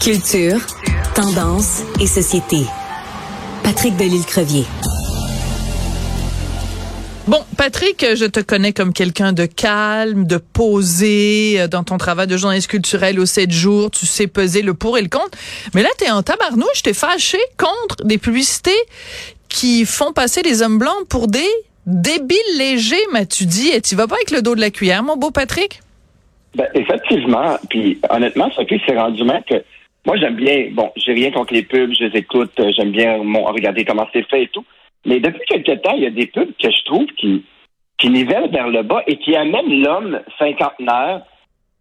Culture, tendance et société. Patrick Delisle-Crevier. Bon, Patrick, je te connais comme quelqu'un de calme, de posé, euh, dans ton travail de journaliste culturel au 7 jours, tu sais peser le pour et le contre. Mais là, t'es en tabarnouche, t'es fâché contre des publicités qui font passer les hommes blancs pour des débiles légers, m'as-tu dit, et tu vas pas avec le dos de la cuillère, mon beau Patrick? Ben, effectivement. Puis honnêtement, Sophie, c'est rendu même que moi j'aime bien, bon, j'ai rien contre les pubs, je les écoute, euh, j'aime bien regarder comment c'est fait et tout. Mais depuis quelque temps, il y a des pubs que je trouve qui, qui nivellent vers le bas et qui amènent l'homme cinquantenaire.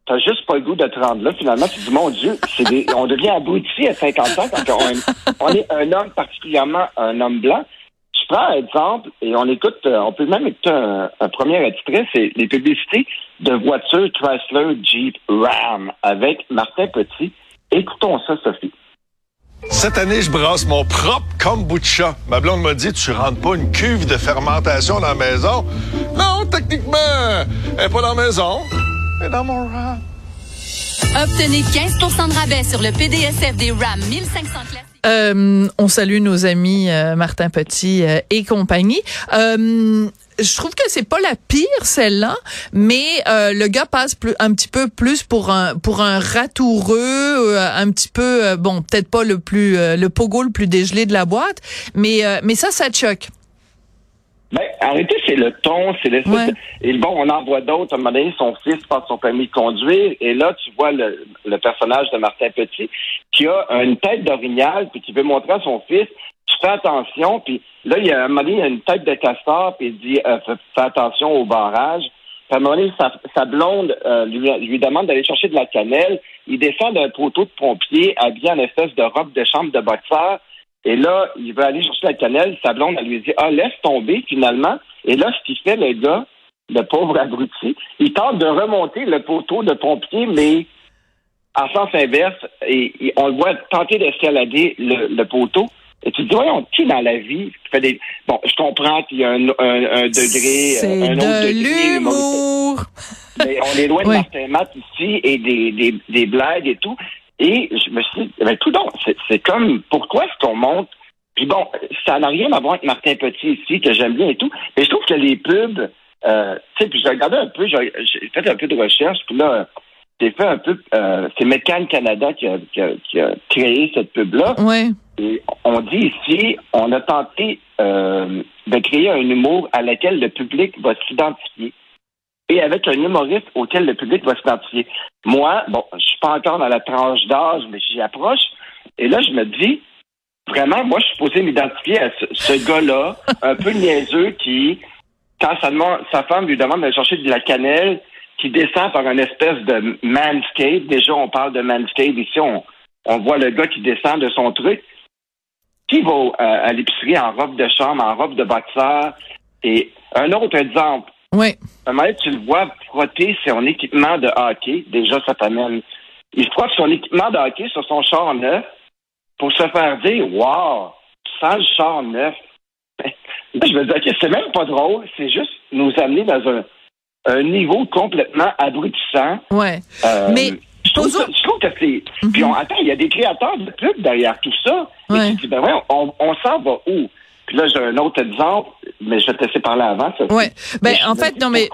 T'as juste pas le goût de te rendre là. Finalement, tu dis, mon Dieu, c'est on devient abruti à 50 ans quand on est un homme, particulièrement un homme blanc un exemple et on écoute, euh, on peut même écouter un, premier extrait, c'est les publicités de voitures Chrysler Jeep Ram avec Martin Petit. Écoutons ça, Sophie. Cette année, je brasse mon propre kombucha. Ma blonde m'a dit, tu rentres pas une cuve de fermentation dans la maison? Non, techniquement, elle est pas dans la maison, elle est dans mon RAM. Obtenez 15 de rabais sur le PDSF des RAM 1500 classiques. Euh, on salue nos amis euh, Martin Petit euh, et compagnie. je trouve que c'est pas la pire celle-là, mais le gars passe plus, un petit peu plus pour un pour un ratoureux, un petit peu bon peut-être pas le plus le pogo le plus dégelé de la boîte, mais mais ça ça choque. Ben, arrêtez, c'est le ton, c'est l'espèce. Et bon, on en voit d'autres. À un moment donné, son fils passe son permis de conduire. Et là, tu vois le, le personnage de Martin Petit qui a une tête d'orignal puis qui veut montrer à son fils tu fais attention. Puis là, il y a, à un moment donné, il y a une tête de castor puis il dit euh, fais, attention au barrage. Puis à un moment donné, sa, blonde euh, lui, lui demande d'aller chercher de la cannelle. Il descend d'un poteau de pompier habillé en espèce de robe de chambre de boxeur. Et là, il veut aller chercher la cannelle. Sa blonde, elle lui dit, ah, laisse tomber, finalement. Et là, ce qu'il fait, le gars, le pauvre abruti, il tente de remonter le poteau de pompier, mais en sens inverse, et, on le voit tenter d'escalader le, poteau. Et tu te dis, voyons, qui dans la vie fait des. Bon, je comprends qu'il y a un, degré, un autre degré. l'humour. Mais on est loin de Martin Matt ici et des, des, des blagues et tout. Et je me suis dit, ben, tout donc, c'est comme, pourquoi est-ce qu'on monte? Puis bon, ça n'a rien à voir avec Martin Petit ici, que j'aime bien et tout, mais je trouve que les pubs, euh, tu sais, puis j'ai regardé un peu, j'ai fait un peu de recherche, puis là, j'ai fait un peu, euh, c'est Mecan Canada qui a, qui, a, créé cette pub-là. Oui. Et on dit ici, on a tenté euh, de créer un humour à laquelle le public va s'identifier et avec un humoriste auquel le public va s'identifier. Moi, bon, je suis pas encore dans la tranche d'âge, mais j'y approche. Et là, je me dis, vraiment, moi, je suis supposé m'identifier à ce, gars-là, un peu niaiseux, qui, quand sa, sa femme lui demande d'aller chercher de la cannelle, qui descend par une espèce de manscape. Déjà, on parle de manscape. Ici, on, on voit le gars qui descend de son truc. Qui va euh, à l'épicerie en robe de chambre, en robe de boxeur? Et un autre exemple, oui. Un moment tu le vois frotter son équipement de hockey. Déjà, ça t'amène. Il frotte son équipement de hockey sur son char neuf pour se faire dire Wow, tu sens le char neuf. Là, je me dis, OK, c'est même pas drôle, c'est juste nous amener dans un, un niveau complètement abrutissant. Ouais. Euh, Mais je trouve, je trouve que c'est. Mhm. Puis on, attends, il y a des créateurs de pubs derrière tout ça. Ouais. Et tu dis, ben ouais, on, on s'en va où? Puis là, j'ai un autre exemple, mais je vais te laisser parler avant. Ça. Ouais. Ben, en fait, non, mais,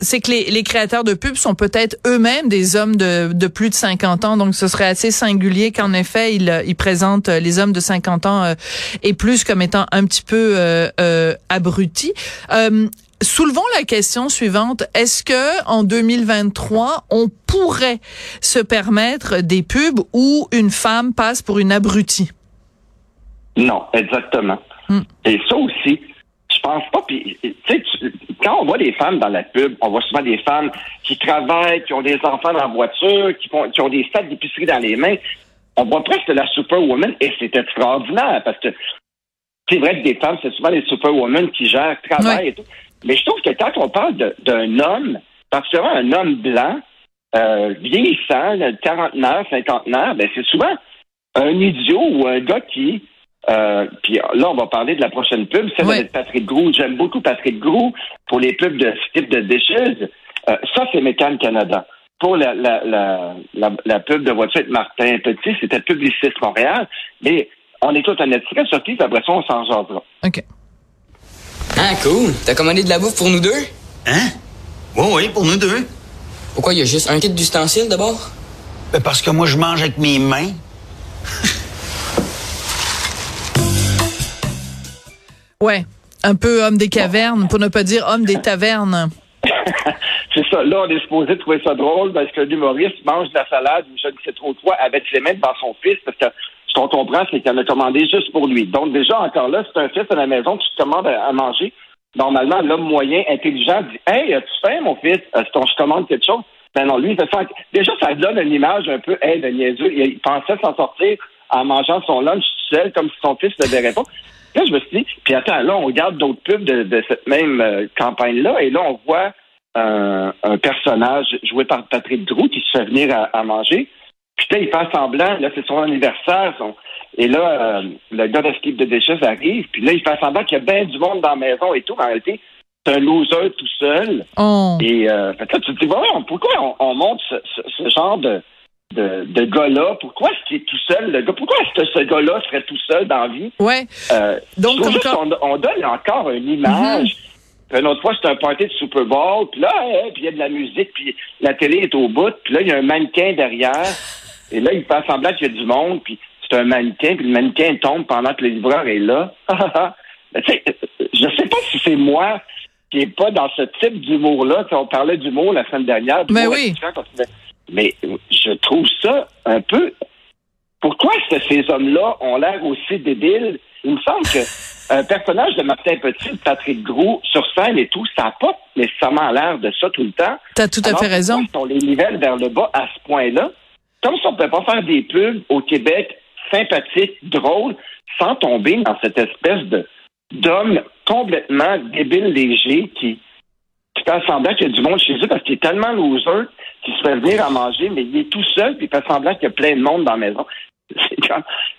c'est que les, les, créateurs de pubs sont peut-être eux-mêmes des hommes de, de, plus de 50 ans, donc ce serait assez singulier qu'en effet, ils, ils présentent les hommes de 50 ans euh, et plus comme étant un petit peu euh, euh, abrutis. Euh, soulevons la question suivante. Est-ce que en 2023, on pourrait se permettre des pubs où une femme passe pour une abrutie? Non, exactement. Hmm. Et ça aussi, je pense pas. Puis, tu sais, quand on voit des femmes dans la pub, on voit souvent des femmes qui travaillent, qui ont des enfants dans la voiture, qui, font, qui ont des sacs d'épicerie dans les mains. On voit presque la superwoman et c'est extraordinaire parce que c'est vrai que des femmes, c'est souvent les superwomen qui gèrent, travaillent et tout. Mais je trouve que quand on parle d'un homme, particulièrement un homme blanc, euh, vieillissant, quarantenaire, cinquantenaire, ben c'est souvent un idiot ou un gars qui euh, puis là, on va parler de la prochaine pub, celle de Patrick Grou. J'aime beaucoup Patrick Grou pour les pubs de ce type de dishes. Euh, ça, c'est Mécan Canada. pour la, la, la, la, pub de voiture de Martin Petit, c'était Publiciste Montréal. Mais on est tous un très surpris, après ça, on s'en jasera. OK. Ah, cool. T'as commandé de la bouffe pour nous deux? Hein? Oui, oui, pour nous deux. Pourquoi, il y a juste un kit d'ustensiles d'abord? Ben parce que moi, je mange avec mes mains. Ouais, un peu homme des cavernes, pour ne pas dire homme des tavernes. c'est ça. Là, on est supposé trouver ça drôle parce que l'humoriste mange de la salade, je ne sais trop quoi, avec ses mains devant son fils, parce que ce qu'on comprend, c'est qu'il en a commandé juste pour lui. Donc, déjà, encore là, c'est un fils à la maison qui commande à manger. Normalement, l'homme moyen, intelligent, dit Hey, as-tu faim, mon fils? Est-ce que je commande quelque chose? Ben non, lui, il fait Déjà, ça donne une image un peu, hey, de niaiseux. Il pensait s'en sortir en mangeant son lunch seul, comme si son fils ne le verrait pas. Là, je me suis dit, puis attends, là, on regarde d'autres pubs de, cette même euh, campagne-là, et là, on voit un personnage joué par Patrick Drou qui se fait venir à manger. Puis là, il fait semblant, là, c'est son anniversaire. Et là, euh, le gars de skip de déchets arrive, puis là, il fait semblant qu'il y a bien du monde dans la maison et tout. Mais en réalité, c'est un loser tout seul. Oh. Et euh, là, tu te dis, pourquoi on, on montre ce, genre de, de, de gars-là? Pourquoi est-ce qu'il est tout seul, le gars? Pourquoi est-ce que ce gars-là serait tout seul dans la vie? Ouais. Euh, Donc, on, donne encore une image. Mm-hmm. Une autre fois, c'est un party de Super Bowl, puis là, hein, puis il y a de la musique, puis la télé est au bout, puis là, il y a un mannequin derrière. Et là, il fait semblant qu'il y a du monde, puis c'est un mannequin, puis le mannequin tombe pendant que le livreur est là. je sais pas si c'est moi qui est pas dans ce type d'humour-là. On parlait d'humour la semaine dernière. Mais oui. Mais je trouve ça un peu. Pourquoi est-ce que ces hommes-là ont l'air aussi débiles? Il me semble que un personnage de Martin Petit, Patrick Gros, sur scène et tout, ça n'a pas nécessairement l'air de ça tout le temps. T'as tout à fait raison. On les nivelle vers le bas à ce point-là? Comme si on ne pouvait pas faire des pubs au Québec sympathiques, drôles, sans tomber dans cette espèce de d'homme complètement débile léger qui, fait semblant qu'il y a du monde chez eux parce qu'il est tellement loser qu'il se fait venir à manger, mais il est tout seul puis il fait semblant qu'il y a plein de monde dans la maison.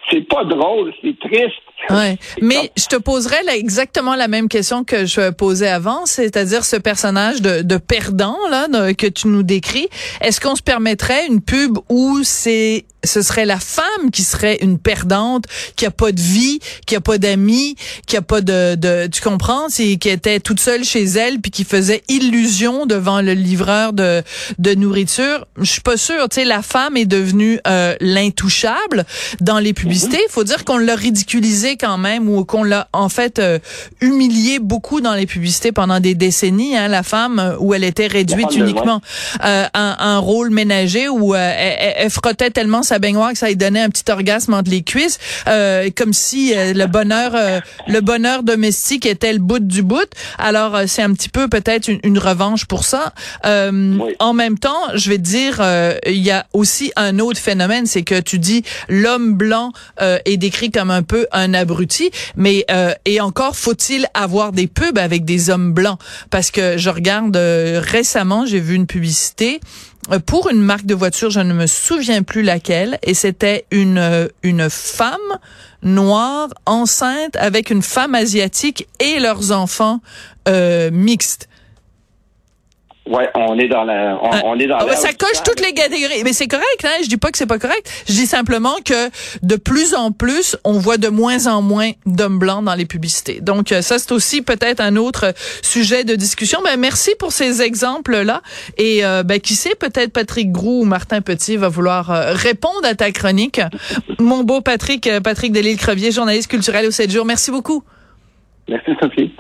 C'est pas drôle, c'est triste. Ouais. Mais je te poserais exactement la même question que je posais avant, c'est-à-dire ce personnage de, de perdant là que tu nous décris. Est-ce qu'on se permettrait une pub où c'est ce serait la femme qui serait une perdante, qui a pas de vie, qui a pas d'amis, qui a pas de, de tu comprends, c'est qui était toute seule chez elle puis qui faisait illusion devant le livreur de de nourriture. Je suis pas sûre, tu sais la femme est devenue euh, l'intouchable dans les publicités. Il faut dire qu'on l'a ridiculisé quand même ou qu'on l'a en fait euh, humilié beaucoup dans les publicités pendant des décennies hein, la femme où elle était réduite uniquement euh, à un rôle ménager où elle, elle, frottait tellement sa baignoire que ça lui donnait un petit orgasme entre les cuisses, euh, comme si euh, le bonheur, euh, le bonheur domestique était le bout du bout. Alors c'est un petit peu peut-être une, revanche pour ça. En même temps, je vais te dire, il y a aussi un autre phénomène, c'est que tu dis l'homme blanc est décrit comme un peu un abruti, mais et encore faut-il avoir des pubs avec des hommes blancs parce que je regarde récemment, j'ai vu une publicité euh, pour une marque de voiture, je ne me souviens plus laquelle, et c'était une euh, une femme noire enceinte avec une femme asiatique et leurs enfants euh, mixtes. Ouais, on est dans la, on, est dans. Ah, ça coche toutes les catégories, mais c'est correct. Hein? Je dis pas que c'est pas correct. Je dis simplement que de plus en plus, on voit de moins en moins d'hommes blancs dans les publicités. Donc euh, ça, c'est aussi peut-être un autre sujet de discussion. Ben merci pour ces exemples là. Et euh, ben qui sait, peut-être Patrick Grou ou Martin Petit va vouloir euh, répondre à ta chronique. Mon beau Patrick, Patrick Delisle-Crevier, journaliste culturel au 7 jours. Merci beaucoup. Merci Sophie.